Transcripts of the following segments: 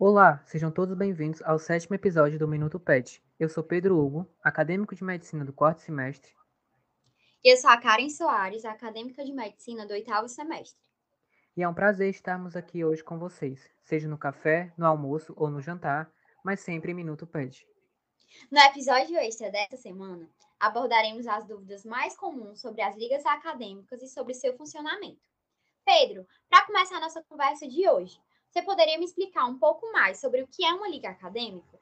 Olá, sejam todos bem-vindos ao sétimo episódio do Minuto PET. Eu sou Pedro Hugo, acadêmico de medicina do quarto semestre. E eu sou a Karen Soares, acadêmica de medicina do oitavo semestre. E é um prazer estarmos aqui hoje com vocês, seja no café, no almoço ou no jantar, mas sempre em Minuto PET. No episódio extra desta semana, abordaremos as dúvidas mais comuns sobre as ligas acadêmicas e sobre seu funcionamento. Pedro, para começar a nossa conversa de hoje, você poderia me explicar um pouco mais sobre o que é uma liga acadêmica?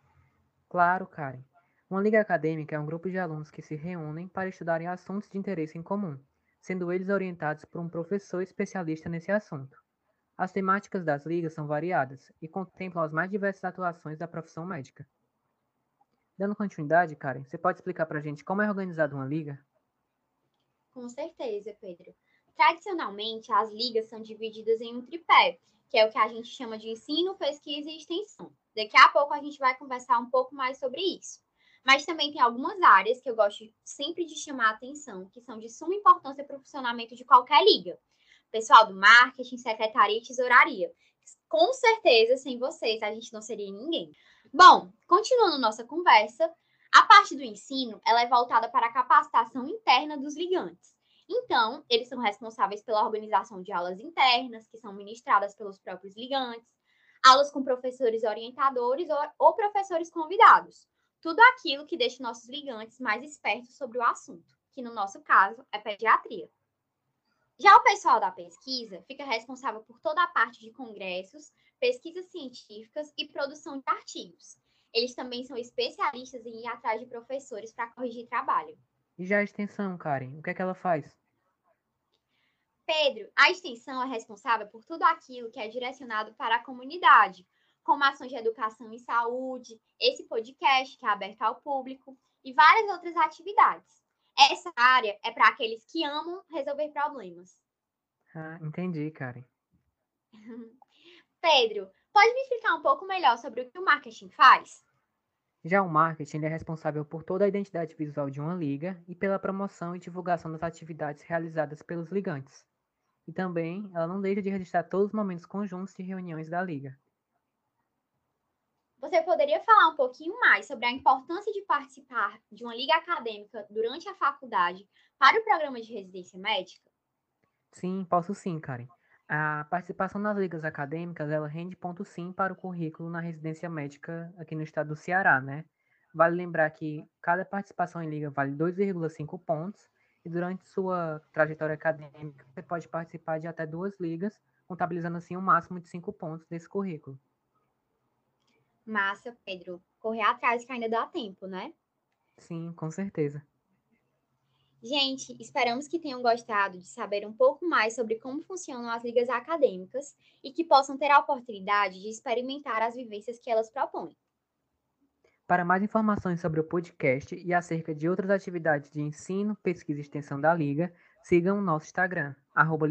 Claro, Karen. Uma liga acadêmica é um grupo de alunos que se reúnem para estudarem assuntos de interesse em comum, sendo eles orientados por um professor especialista nesse assunto. As temáticas das ligas são variadas e contemplam as mais diversas atuações da profissão médica. Dando continuidade, Karen, você pode explicar para a gente como é organizada uma liga? Com certeza, Pedro. Tradicionalmente, as ligas são divididas em um tripé, que é o que a gente chama de ensino, pesquisa e extensão. Daqui a pouco a gente vai conversar um pouco mais sobre isso. Mas também tem algumas áreas que eu gosto sempre de chamar a atenção, que são de suma importância para o funcionamento de qualquer liga. Pessoal do marketing, secretaria e tesouraria. Com certeza, sem vocês, a gente não seria ninguém. Bom, continuando nossa conversa, a parte do ensino ela é voltada para a capacitação interna dos ligantes. Então, eles são responsáveis pela organização de aulas internas, que são ministradas pelos próprios ligantes, aulas com professores orientadores ou, ou professores convidados. Tudo aquilo que deixa nossos ligantes mais espertos sobre o assunto, que no nosso caso é pediatria. Já o pessoal da pesquisa fica responsável por toda a parte de congressos, pesquisas científicas e produção de artigos. Eles também são especialistas em ir atrás de professores para corrigir trabalho. E já a extensão, Karen, o que é que ela faz? Pedro, a extensão é responsável por tudo aquilo que é direcionado para a comunidade, como ações de educação e saúde, esse podcast que é aberto ao público e várias outras atividades. Essa área é para aqueles que amam resolver problemas. Ah, entendi, Karen. Pedro, pode me explicar um pouco melhor sobre o que o marketing faz? Já o marketing é responsável por toda a identidade visual de uma liga e pela promoção e divulgação das atividades realizadas pelos ligantes. E também ela não deixa de registrar todos os momentos conjuntos de reuniões da liga. Você poderia falar um pouquinho mais sobre a importância de participar de uma liga acadêmica durante a faculdade para o programa de residência médica? Sim, posso sim, Karen. A participação nas ligas acadêmicas, ela rende ponto sim para o currículo na residência médica aqui no estado do Ceará, né? Vale lembrar que cada participação em liga vale 2,5 pontos e durante sua trajetória acadêmica você pode participar de até duas ligas, contabilizando assim um máximo de 5 pontos desse currículo. Massa, Pedro. Correr atrás que ainda dá tempo, né? Sim, com certeza. Gente, esperamos que tenham gostado de saber um pouco mais sobre como funcionam as ligas acadêmicas e que possam ter a oportunidade de experimentar as vivências que elas propõem. Para mais informações sobre o podcast e acerca de outras atividades de ensino, pesquisa e extensão da Liga, sigam o nosso Instagram, arroba